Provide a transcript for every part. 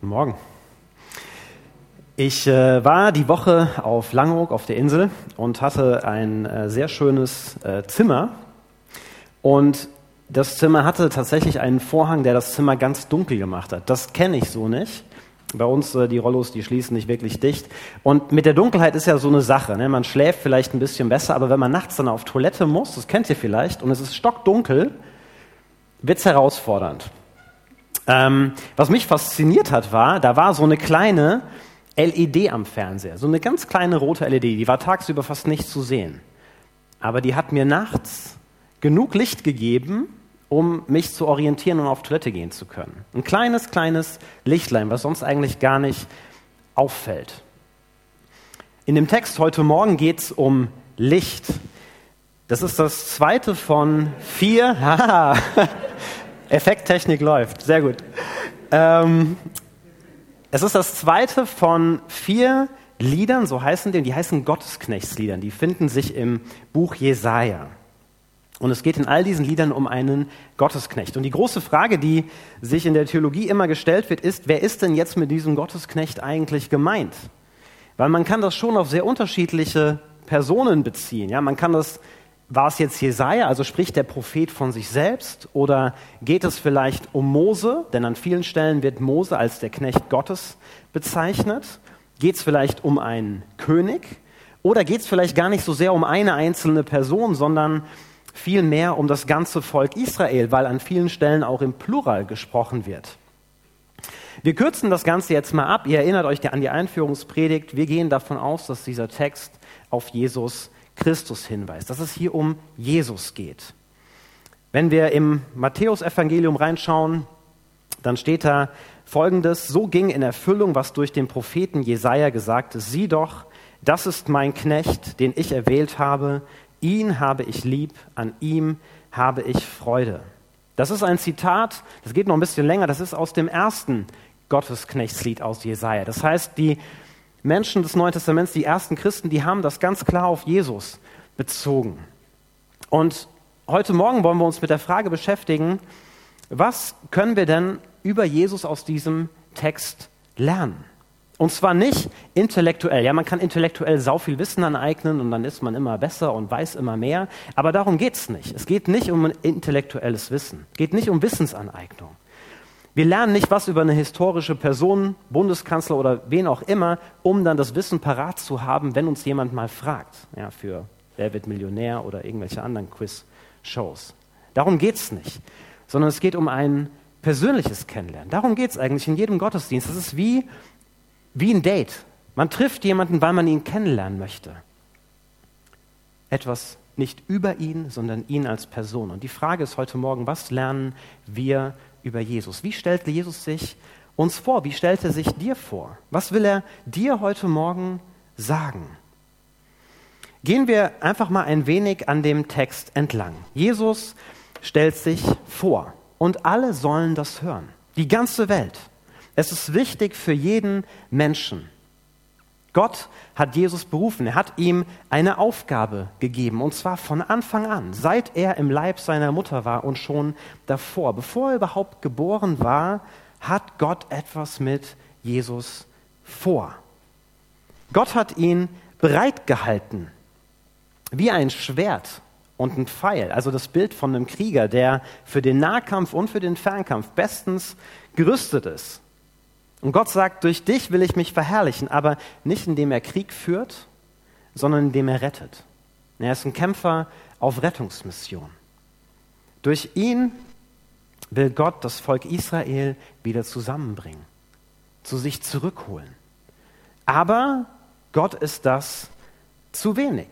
Guten Morgen. Ich äh, war die Woche auf Langeoog auf der Insel und hatte ein äh, sehr schönes äh, Zimmer. Und das Zimmer hatte tatsächlich einen Vorhang, der das Zimmer ganz dunkel gemacht hat. Das kenne ich so nicht. Bei uns, äh, die Rollos, die schließen nicht wirklich dicht. Und mit der Dunkelheit ist ja so eine Sache. Ne? Man schläft vielleicht ein bisschen besser, aber wenn man nachts dann auf Toilette muss, das kennt ihr vielleicht, und es ist stockdunkel, wird's herausfordernd. Ähm, was mich fasziniert hat, war, da war so eine kleine LED am Fernseher, so eine ganz kleine rote LED, die war tagsüber fast nicht zu sehen. Aber die hat mir nachts genug Licht gegeben, um mich zu orientieren und auf Toilette gehen zu können. Ein kleines, kleines Lichtlein, was sonst eigentlich gar nicht auffällt. In dem Text heute Morgen geht es um Licht. Das ist das zweite von vier. Effekttechnik läuft, sehr gut. Ähm, es ist das zweite von vier Liedern, so heißen die, die heißen Gottesknechtsliedern. Die finden sich im Buch Jesaja. Und es geht in all diesen Liedern um einen Gottesknecht. Und die große Frage, die sich in der Theologie immer gestellt wird, ist, wer ist denn jetzt mit diesem Gottesknecht eigentlich gemeint? Weil man kann das schon auf sehr unterschiedliche Personen beziehen. Ja, man kann das war es jetzt Jesaja, also spricht der Prophet von sich selbst, oder geht es vielleicht um Mose, denn an vielen Stellen wird Mose als der Knecht Gottes bezeichnet? Geht es vielleicht um einen König? Oder geht es vielleicht gar nicht so sehr um eine einzelne Person, sondern vielmehr um das ganze Volk Israel, weil an vielen Stellen auch im Plural gesprochen wird? Wir kürzen das Ganze jetzt mal ab. Ihr erinnert euch an die Einführungspredigt. Wir gehen davon aus, dass dieser Text auf Jesus Christus hinweist, dass es hier um Jesus geht. Wenn wir im Matthäusevangelium reinschauen, dann steht da folgendes: So ging in Erfüllung, was durch den Propheten Jesaja gesagt ist: Sieh doch, das ist mein Knecht, den ich erwählt habe. Ihn habe ich lieb, an ihm habe ich Freude. Das ist ein Zitat, das geht noch ein bisschen länger, das ist aus dem ersten Gottesknechtslied aus Jesaja. Das heißt, die Menschen des Neuen Testaments, die ersten Christen, die haben das ganz klar auf Jesus bezogen. Und heute Morgen wollen wir uns mit der Frage beschäftigen, was können wir denn über Jesus aus diesem Text lernen? Und zwar nicht intellektuell. Ja, man kann intellektuell sau viel Wissen aneignen und dann ist man immer besser und weiß immer mehr. Aber darum geht es nicht. Es geht nicht um intellektuelles Wissen. Es geht nicht um Wissensaneignung. Wir lernen nicht was über eine historische Person, Bundeskanzler oder wen auch immer, um dann das Wissen parat zu haben, wenn uns jemand mal fragt, ja, für Wer wird Millionär oder irgendwelche anderen Quiz-Shows. Darum geht es nicht, sondern es geht um ein persönliches Kennenlernen. Darum geht es eigentlich in jedem Gottesdienst. Das ist wie, wie ein Date. Man trifft jemanden, weil man ihn kennenlernen möchte. Etwas nicht über ihn, sondern ihn als Person. Und die Frage ist heute Morgen, was lernen wir über Jesus. Wie stellte Jesus sich uns vor? Wie stellt er sich dir vor? Was will er dir heute Morgen sagen? Gehen wir einfach mal ein wenig an dem Text entlang. Jesus stellt sich vor und alle sollen das hören. Die ganze Welt. Es ist wichtig für jeden Menschen. Gott hat Jesus berufen. Er hat ihm eine Aufgabe gegeben. Und zwar von Anfang an, seit er im Leib seiner Mutter war und schon davor. Bevor er überhaupt geboren war, hat Gott etwas mit Jesus vor. Gott hat ihn bereitgehalten, wie ein Schwert und ein Pfeil, also das Bild von einem Krieger, der für den Nahkampf und für den Fernkampf bestens gerüstet ist. Und Gott sagt, durch dich will ich mich verherrlichen, aber nicht indem er Krieg führt, sondern indem er rettet. Er ist ein Kämpfer auf Rettungsmission. Durch ihn will Gott das Volk Israel wieder zusammenbringen, zu sich zurückholen. Aber Gott ist das zu wenig.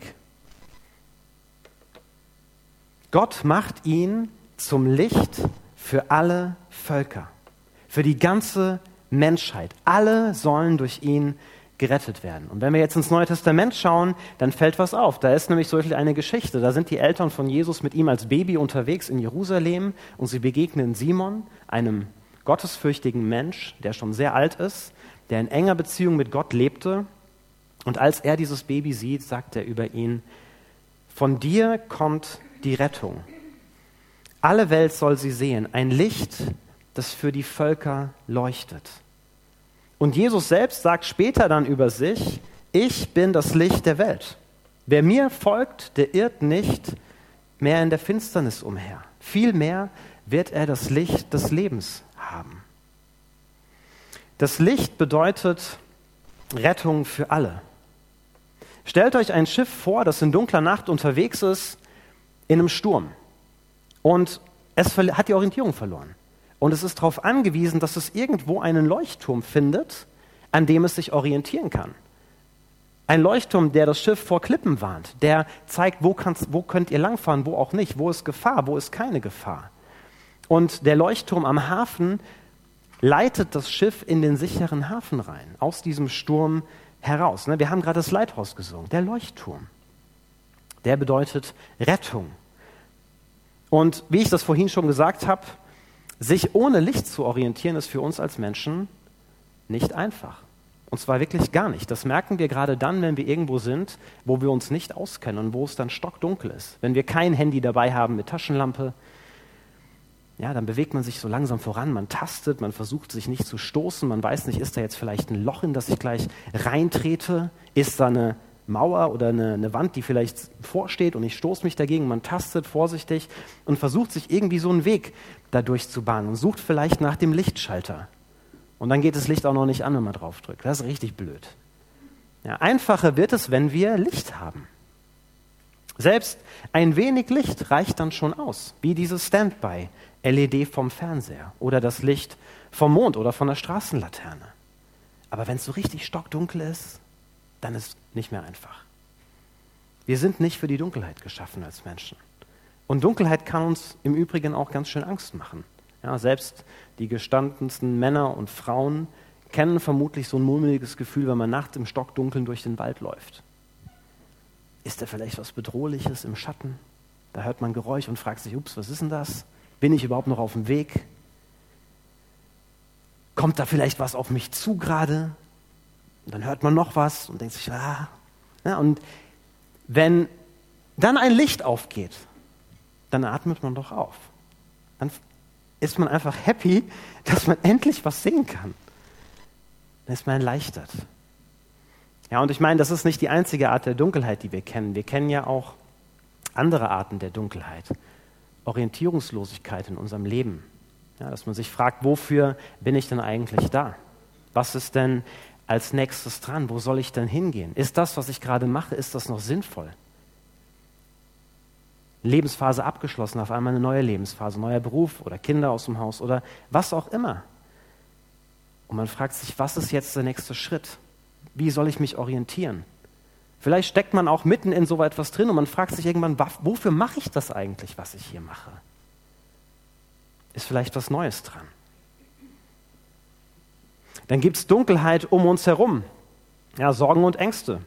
Gott macht ihn zum Licht für alle Völker, für die ganze Menschheit. Alle sollen durch ihn gerettet werden. Und wenn wir jetzt ins Neue Testament schauen, dann fällt was auf. Da ist nämlich so eine Geschichte. Da sind die Eltern von Jesus mit ihm als Baby unterwegs in Jerusalem und sie begegnen Simon, einem gottesfürchtigen Mensch, der schon sehr alt ist, der in enger Beziehung mit Gott lebte. Und als er dieses Baby sieht, sagt er über ihn, von dir kommt die Rettung. Alle Welt soll sie sehen, ein Licht, das für die Völker leuchtet. Und Jesus selbst sagt später dann über sich, ich bin das Licht der Welt. Wer mir folgt, der irrt nicht mehr in der Finsternis umher. Vielmehr wird er das Licht des Lebens haben. Das Licht bedeutet Rettung für alle. Stellt euch ein Schiff vor, das in dunkler Nacht unterwegs ist in einem Sturm und es hat die Orientierung verloren. Und es ist darauf angewiesen, dass es irgendwo einen Leuchtturm findet, an dem es sich orientieren kann. Ein Leuchtturm, der das Schiff vor Klippen warnt, der zeigt, wo, wo könnt ihr langfahren, wo auch nicht, wo ist Gefahr, wo ist keine Gefahr. Und der Leuchtturm am Hafen leitet das Schiff in den sicheren Hafen rein, aus diesem Sturm heraus. Ne, wir haben gerade das Leithaus gesungen, der Leuchtturm. Der bedeutet Rettung. Und wie ich das vorhin schon gesagt habe, sich ohne Licht zu orientieren, ist für uns als Menschen nicht einfach. Und zwar wirklich gar nicht. Das merken wir gerade dann, wenn wir irgendwo sind, wo wir uns nicht auskennen und wo es dann stockdunkel ist. Wenn wir kein Handy dabei haben mit Taschenlampe, ja, dann bewegt man sich so langsam voran, man tastet, man versucht sich nicht zu stoßen, man weiß nicht, ist da jetzt vielleicht ein Loch, in das ich gleich reintrete, ist da eine Mauer oder eine, eine Wand, die vielleicht vorsteht und ich stoße mich dagegen, man tastet vorsichtig und versucht sich irgendwie so einen Weg dadurch zu bahnen und sucht vielleicht nach dem Lichtschalter. Und dann geht das Licht auch noch nicht an, wenn man draufdrückt. Das ist richtig blöd. Ja, einfacher wird es, wenn wir Licht haben. Selbst ein wenig Licht reicht dann schon aus, wie dieses Standby, LED vom Fernseher oder das Licht vom Mond oder von der Straßenlaterne. Aber wenn es so richtig stockdunkel ist, dann ist nicht mehr einfach. Wir sind nicht für die Dunkelheit geschaffen als Menschen. Und Dunkelheit kann uns im Übrigen auch ganz schön Angst machen. Ja, selbst die gestandensten Männer und Frauen kennen vermutlich so ein mulmiges Gefühl, wenn man nachts im Stockdunkeln durch den Wald läuft. Ist da vielleicht was Bedrohliches im Schatten? Da hört man Geräusch und fragt sich, ups, was ist denn das? Bin ich überhaupt noch auf dem Weg? Kommt da vielleicht was auf mich zu gerade? Und dann hört man noch was und denkt sich, ah. Ja, und wenn dann ein Licht aufgeht, dann atmet man doch auf. Dann ist man einfach happy, dass man endlich was sehen kann. Dann ist man erleichtert. Ja, und ich meine, das ist nicht die einzige Art der Dunkelheit, die wir kennen. Wir kennen ja auch andere Arten der Dunkelheit. Orientierungslosigkeit in unserem Leben. Ja, dass man sich fragt, wofür bin ich denn eigentlich da? Was ist denn als nächstes dran? Wo soll ich denn hingehen? Ist das, was ich gerade mache, ist das noch sinnvoll? Lebensphase abgeschlossen, auf einmal eine neue Lebensphase, neuer Beruf oder Kinder aus dem Haus oder was auch immer. Und man fragt sich, was ist jetzt der nächste Schritt? Wie soll ich mich orientieren? Vielleicht steckt man auch mitten in so etwas drin und man fragt sich irgendwann, wofür mache ich das eigentlich, was ich hier mache? Ist vielleicht was Neues dran? Dann gibt es Dunkelheit um uns herum. Ja, Sorgen und Ängste.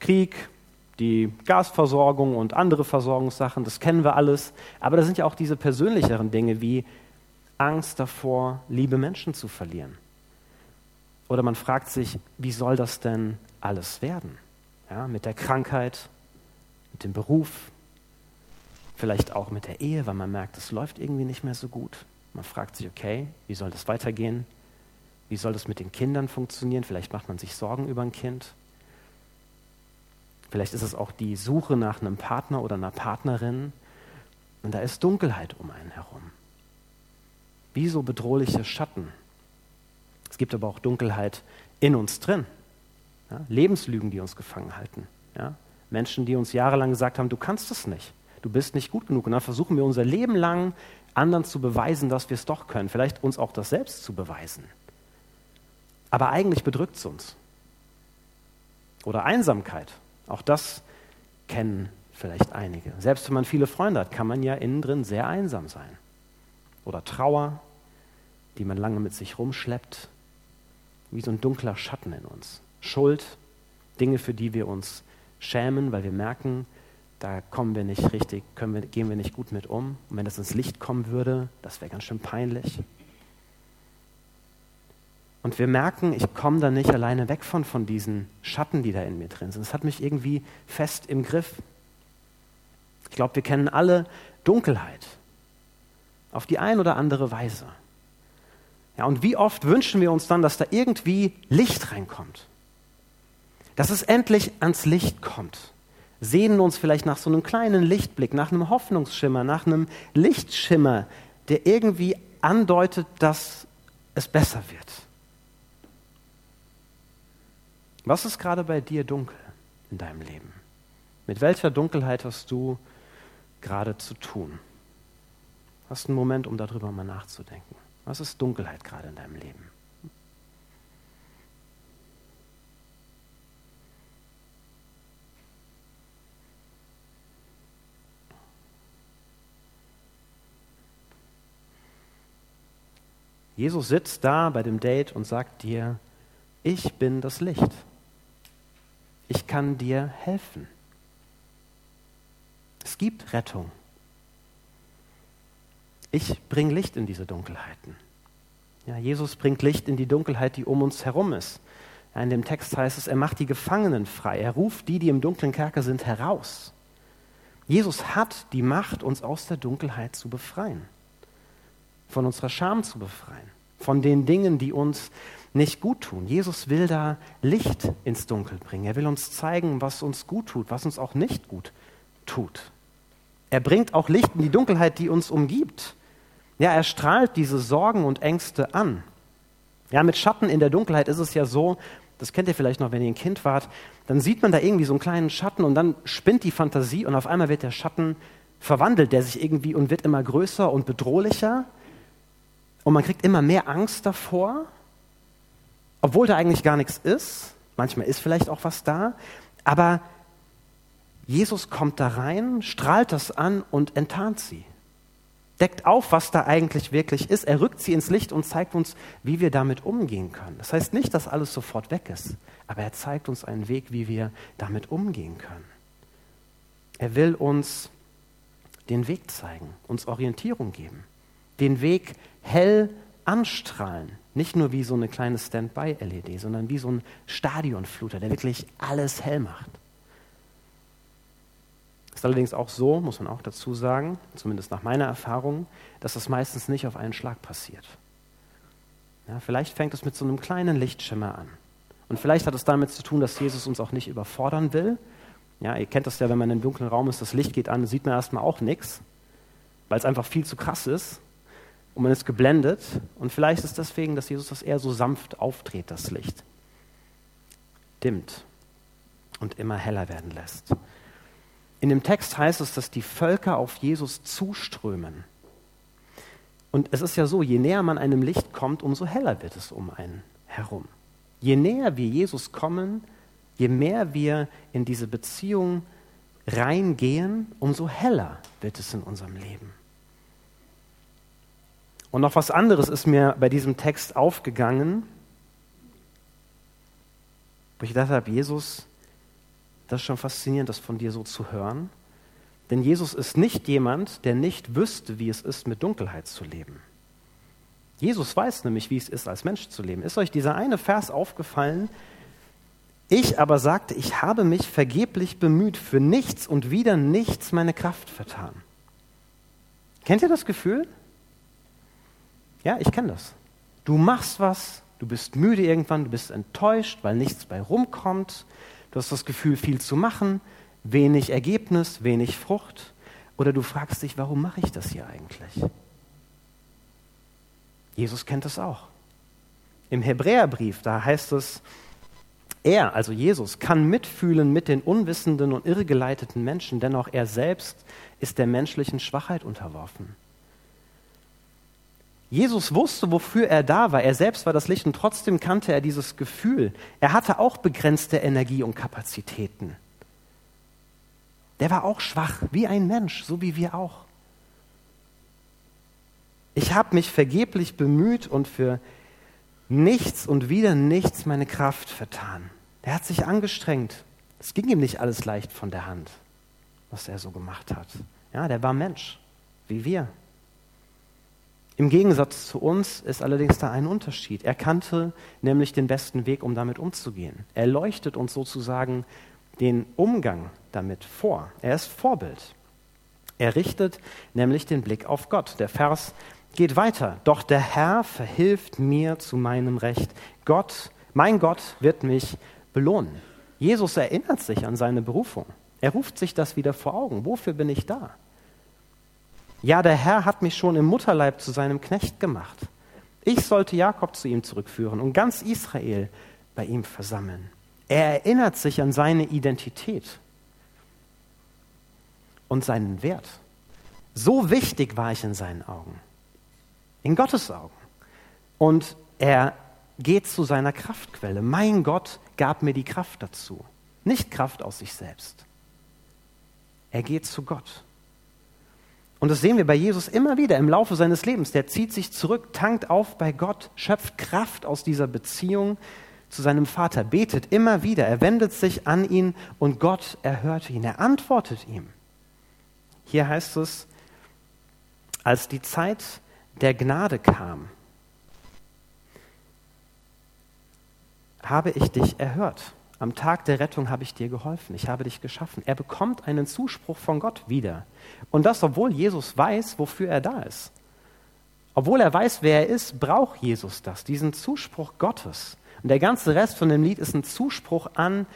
Krieg, die Gasversorgung und andere Versorgungssachen, das kennen wir alles. Aber da sind ja auch diese persönlicheren Dinge wie Angst davor, liebe Menschen zu verlieren. Oder man fragt sich, wie soll das denn alles werden? Ja, mit der Krankheit, mit dem Beruf, vielleicht auch mit der Ehe, weil man merkt, es läuft irgendwie nicht mehr so gut. Man fragt sich, okay, wie soll das weitergehen? Wie soll das mit den Kindern funktionieren? Vielleicht macht man sich Sorgen über ein Kind. Vielleicht ist es auch die Suche nach einem Partner oder einer Partnerin. Und da ist Dunkelheit um einen herum. Wie so bedrohliche Schatten. Es gibt aber auch Dunkelheit in uns drin. Ja? Lebenslügen, die uns gefangen halten. Ja? Menschen, die uns jahrelang gesagt haben, du kannst es nicht. Du bist nicht gut genug. Und dann versuchen wir unser Leben lang anderen zu beweisen, dass wir es doch können. Vielleicht uns auch das selbst zu beweisen. Aber eigentlich bedrückt es uns. Oder Einsamkeit. Auch das kennen vielleicht einige. Selbst wenn man viele Freunde hat, kann man ja innen drin sehr einsam sein. Oder Trauer, die man lange mit sich rumschleppt, wie so ein dunkler Schatten in uns. Schuld, Dinge, für die wir uns schämen, weil wir merken, da kommen wir nicht richtig, wir, gehen wir nicht gut mit um. Und wenn das ins Licht kommen würde, das wäre ganz schön peinlich. Und wir merken, ich komme da nicht alleine weg von, von diesen Schatten, die da in mir drin sind. Es hat mich irgendwie fest im Griff. Ich glaube, wir kennen alle Dunkelheit auf die ein oder andere Weise. Ja, und wie oft wünschen wir uns dann, dass da irgendwie Licht reinkommt? Dass es endlich ans Licht kommt. Sehnen uns vielleicht nach so einem kleinen Lichtblick, nach einem Hoffnungsschimmer, nach einem Lichtschimmer, der irgendwie andeutet, dass es besser wird. Was ist gerade bei dir dunkel in deinem Leben? Mit welcher Dunkelheit hast du gerade zu tun? Hast einen Moment, um darüber mal nachzudenken. Was ist Dunkelheit gerade in deinem Leben? Jesus sitzt da bei dem Date und sagt dir, ich bin das Licht. Kann dir helfen. Es gibt Rettung. Ich bringe Licht in diese Dunkelheiten. Ja, Jesus bringt Licht in die Dunkelheit, die um uns herum ist. Ja, in dem Text heißt es, er macht die Gefangenen frei. Er ruft die, die im dunklen Kerker sind, heraus. Jesus hat die Macht, uns aus der Dunkelheit zu befreien, von unserer Scham zu befreien, von den Dingen, die uns nicht gut tun. Jesus will da Licht ins Dunkel bringen. Er will uns zeigen, was uns gut tut, was uns auch nicht gut tut. Er bringt auch Licht in die Dunkelheit, die uns umgibt. Ja, er strahlt diese Sorgen und Ängste an. Ja, mit Schatten in der Dunkelheit ist es ja so, das kennt ihr vielleicht noch, wenn ihr ein Kind wart, dann sieht man da irgendwie so einen kleinen Schatten und dann spinnt die Fantasie und auf einmal wird der Schatten verwandelt, der sich irgendwie und wird immer größer und bedrohlicher und man kriegt immer mehr Angst davor, obwohl da eigentlich gar nichts ist. Manchmal ist vielleicht auch was da, aber Jesus kommt da rein, strahlt das an und enttarnt sie deckt auf, was da eigentlich wirklich ist. Er rückt sie ins Licht und zeigt uns, wie wir damit umgehen können. Das heißt nicht, dass alles sofort weg ist, aber er zeigt uns einen Weg, wie wir damit umgehen können. Er will uns den Weg zeigen, uns Orientierung geben, den Weg hell anstrahlen. Nicht nur wie so eine kleine Standby-LED, sondern wie so ein Stadionfluter, der wirklich alles hell macht. Ist allerdings auch so, muss man auch dazu sagen, zumindest nach meiner Erfahrung, dass das meistens nicht auf einen Schlag passiert. Ja, vielleicht fängt es mit so einem kleinen Lichtschimmer an. Und vielleicht hat es damit zu tun, dass Jesus uns auch nicht überfordern will. Ja, ihr kennt das ja, wenn man in einem dunklen Raum ist, das Licht geht an, sieht man erstmal auch nichts, weil es einfach viel zu krass ist und man ist geblendet. Und vielleicht ist es deswegen, dass Jesus das eher so sanft aufdreht, das Licht. Dimmt und immer heller werden lässt. In dem Text heißt es, dass die Völker auf Jesus zuströmen. Und es ist ja so, je näher man einem Licht kommt, umso heller wird es um einen herum. Je näher wir Jesus kommen, je mehr wir in diese Beziehung reingehen, umso heller wird es in unserem Leben. Und noch was anderes ist mir bei diesem Text aufgegangen, wo ich gedacht habe, Jesus, das ist schon faszinierend, das von dir so zu hören. Denn Jesus ist nicht jemand, der nicht wüsste, wie es ist, mit Dunkelheit zu leben. Jesus weiß nämlich, wie es ist, als Mensch zu leben. Ist euch dieser eine Vers aufgefallen? Ich aber sagte, ich habe mich vergeblich bemüht, für nichts und wieder nichts meine Kraft vertan. Kennt ihr das Gefühl? Ja, ich kenne das. Du machst was, du bist müde irgendwann, du bist enttäuscht, weil nichts bei rumkommt. Du hast das Gefühl, viel zu machen, wenig Ergebnis, wenig Frucht. Oder du fragst dich, warum mache ich das hier eigentlich? Jesus kennt es auch. Im Hebräerbrief, da heißt es, er, also Jesus, kann mitfühlen mit den unwissenden und irrgeleiteten Menschen, denn auch er selbst ist der menschlichen Schwachheit unterworfen. Jesus wusste, wofür er da war. Er selbst war das Licht und trotzdem kannte er dieses Gefühl. Er hatte auch begrenzte Energie und Kapazitäten. Der war auch schwach, wie ein Mensch, so wie wir auch. Ich habe mich vergeblich bemüht und für nichts und wieder nichts meine Kraft vertan. Er hat sich angestrengt. Es ging ihm nicht alles leicht von der Hand, was er so gemacht hat. Ja, der war Mensch, wie wir. Im Gegensatz zu uns ist allerdings da ein Unterschied. Er kannte nämlich den besten Weg, um damit umzugehen. Er leuchtet uns sozusagen den Umgang damit vor. Er ist Vorbild. Er richtet nämlich den Blick auf Gott. Der Vers geht weiter. Doch der Herr verhilft mir zu meinem Recht. Gott, mein Gott wird mich belohnen. Jesus erinnert sich an seine Berufung. Er ruft sich das wieder vor Augen. Wofür bin ich da? Ja, der Herr hat mich schon im Mutterleib zu seinem Knecht gemacht. Ich sollte Jakob zu ihm zurückführen und ganz Israel bei ihm versammeln. Er erinnert sich an seine Identität und seinen Wert. So wichtig war ich in seinen Augen, in Gottes Augen. Und er geht zu seiner Kraftquelle. Mein Gott gab mir die Kraft dazu, nicht Kraft aus sich selbst. Er geht zu Gott. Und das sehen wir bei Jesus immer wieder im Laufe seines Lebens. Der zieht sich zurück, tankt auf bei Gott, schöpft Kraft aus dieser Beziehung zu seinem Vater, betet immer wieder, er wendet sich an ihn und Gott erhört ihn, er antwortet ihm. Hier heißt es, als die Zeit der Gnade kam, habe ich dich erhört. Am Tag der Rettung habe ich dir geholfen. Ich habe dich geschaffen. Er bekommt einen Zuspruch von Gott wieder. Und das, obwohl Jesus weiß, wofür er da ist. Obwohl er weiß, wer er ist, braucht Jesus das, diesen Zuspruch Gottes. Und der ganze Rest von dem Lied ist ein Zuspruch an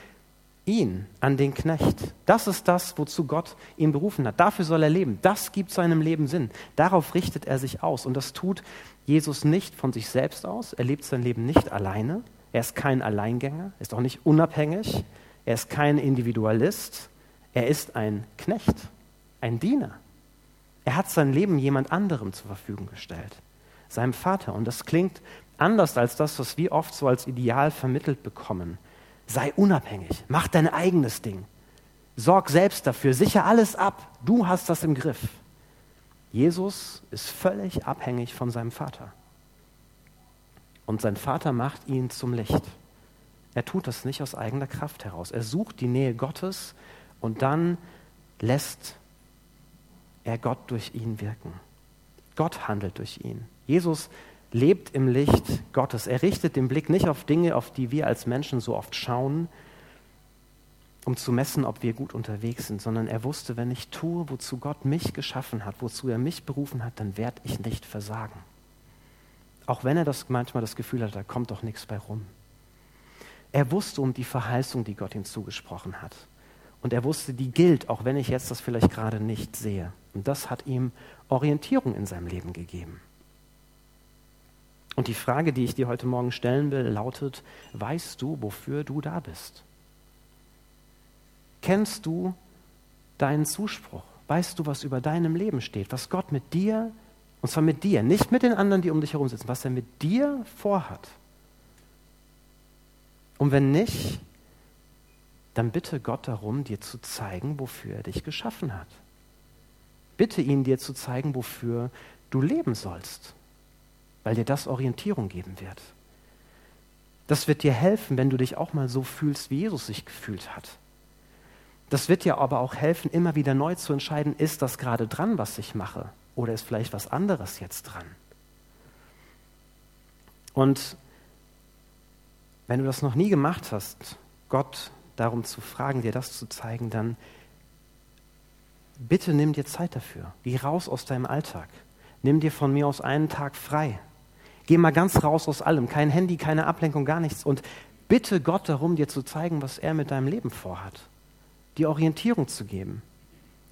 ihn, an den Knecht. Das ist das, wozu Gott ihn berufen hat. Dafür soll er leben. Das gibt seinem Leben Sinn. Darauf richtet er sich aus. Und das tut Jesus nicht von sich selbst aus. Er lebt sein Leben nicht alleine, er ist kein Alleingänger, ist auch nicht unabhängig, er ist kein Individualist, er ist ein Knecht, ein Diener. Er hat sein Leben jemand anderem zur Verfügung gestellt, seinem Vater. Und das klingt anders als das, was wir oft so als Ideal vermittelt bekommen. Sei unabhängig, mach dein eigenes Ding, sorg selbst dafür, sicher alles ab, du hast das im Griff. Jesus ist völlig abhängig von seinem Vater. Und sein Vater macht ihn zum Licht. Er tut das nicht aus eigener Kraft heraus. Er sucht die Nähe Gottes und dann lässt er Gott durch ihn wirken. Gott handelt durch ihn. Jesus lebt im Licht Gottes. Er richtet den Blick nicht auf Dinge, auf die wir als Menschen so oft schauen, um zu messen, ob wir gut unterwegs sind, sondern er wusste, wenn ich tue, wozu Gott mich geschaffen hat, wozu er mich berufen hat, dann werde ich nicht versagen. Auch wenn er das manchmal das Gefühl hat, da kommt doch nichts bei rum. Er wusste um die Verheißung, die Gott ihm zugesprochen hat. Und er wusste, die gilt, auch wenn ich jetzt das vielleicht gerade nicht sehe. Und das hat ihm Orientierung in seinem Leben gegeben. Und die Frage, die ich dir heute Morgen stellen will, lautet, weißt du, wofür du da bist? Kennst du deinen Zuspruch? Weißt du, was über deinem Leben steht, was Gott mit dir und zwar mit dir, nicht mit den anderen, die um dich herum sitzen, was er mit dir vorhat. Und wenn nicht, dann bitte Gott darum, dir zu zeigen, wofür er dich geschaffen hat. Bitte ihn dir zu zeigen, wofür du leben sollst, weil dir das Orientierung geben wird. Das wird dir helfen, wenn du dich auch mal so fühlst, wie Jesus sich gefühlt hat. Das wird dir aber auch helfen, immer wieder neu zu entscheiden, ist das gerade dran, was ich mache? Oder ist vielleicht was anderes jetzt dran? Und wenn du das noch nie gemacht hast, Gott darum zu fragen, dir das zu zeigen, dann bitte nimm dir Zeit dafür. Geh raus aus deinem Alltag. Nimm dir von mir aus einen Tag frei. Geh mal ganz raus aus allem. Kein Handy, keine Ablenkung, gar nichts. Und bitte Gott darum, dir zu zeigen, was er mit deinem Leben vorhat. Die Orientierung zu geben.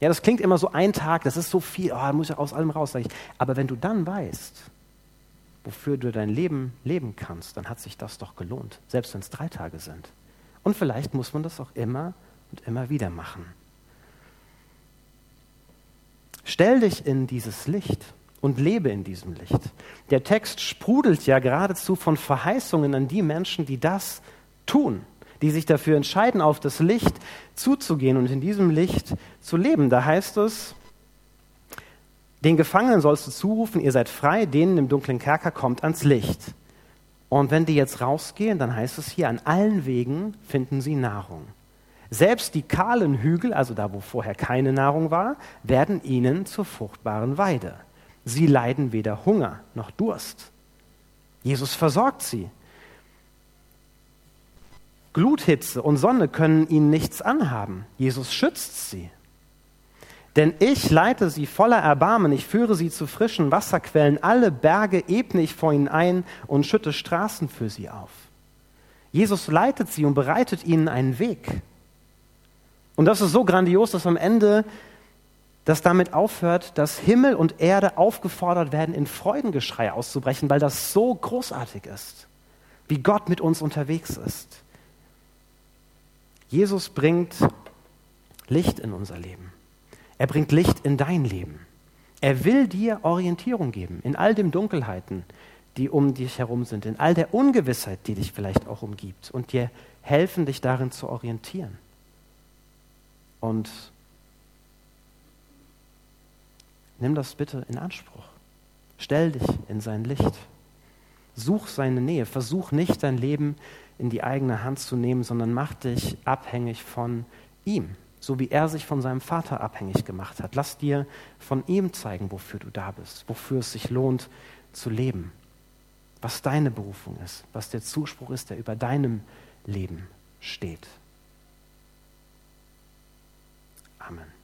Ja, das klingt immer so ein Tag, das ist so viel, oh, da muss ich aus allem raus, sage ich. Aber wenn du dann weißt, wofür du dein Leben leben kannst, dann hat sich das doch gelohnt, selbst wenn es drei Tage sind. Und vielleicht muss man das auch immer und immer wieder machen. Stell dich in dieses Licht und lebe in diesem Licht. Der Text sprudelt ja geradezu von Verheißungen an die Menschen, die das tun die sich dafür entscheiden, auf das Licht zuzugehen und in diesem Licht zu leben. Da heißt es, den Gefangenen sollst du zurufen, ihr seid frei, denen im dunklen Kerker kommt ans Licht. Und wenn die jetzt rausgehen, dann heißt es hier, an allen Wegen finden sie Nahrung. Selbst die kahlen Hügel, also da, wo vorher keine Nahrung war, werden ihnen zur fruchtbaren Weide. Sie leiden weder Hunger noch Durst. Jesus versorgt sie. Gluthitze und Sonne können ihnen nichts anhaben. Jesus schützt sie. Denn ich leite sie voller Erbarmen, ich führe sie zu frischen Wasserquellen, alle Berge ebne ich vor ihnen ein und schütte Straßen für sie auf. Jesus leitet sie und bereitet ihnen einen Weg. Und das ist so grandios, dass am Ende das damit aufhört, dass Himmel und Erde aufgefordert werden, in Freudengeschrei auszubrechen, weil das so großartig ist, wie Gott mit uns unterwegs ist. Jesus bringt Licht in unser Leben. Er bringt Licht in dein Leben. Er will dir Orientierung geben in all den Dunkelheiten, die um dich herum sind, in all der Ungewissheit, die dich vielleicht auch umgibt und dir helfen, dich darin zu orientieren. Und nimm das bitte in Anspruch. Stell dich in sein Licht. Such seine Nähe. Versuch nicht dein Leben in die eigene Hand zu nehmen, sondern mach dich abhängig von ihm so wie er sich von seinem Vater abhängig gemacht hat. Lass dir von ihm zeigen, wofür du da bist, wofür es sich lohnt zu leben, was deine Berufung ist, was der Zuspruch ist, der über deinem Leben steht. Amen.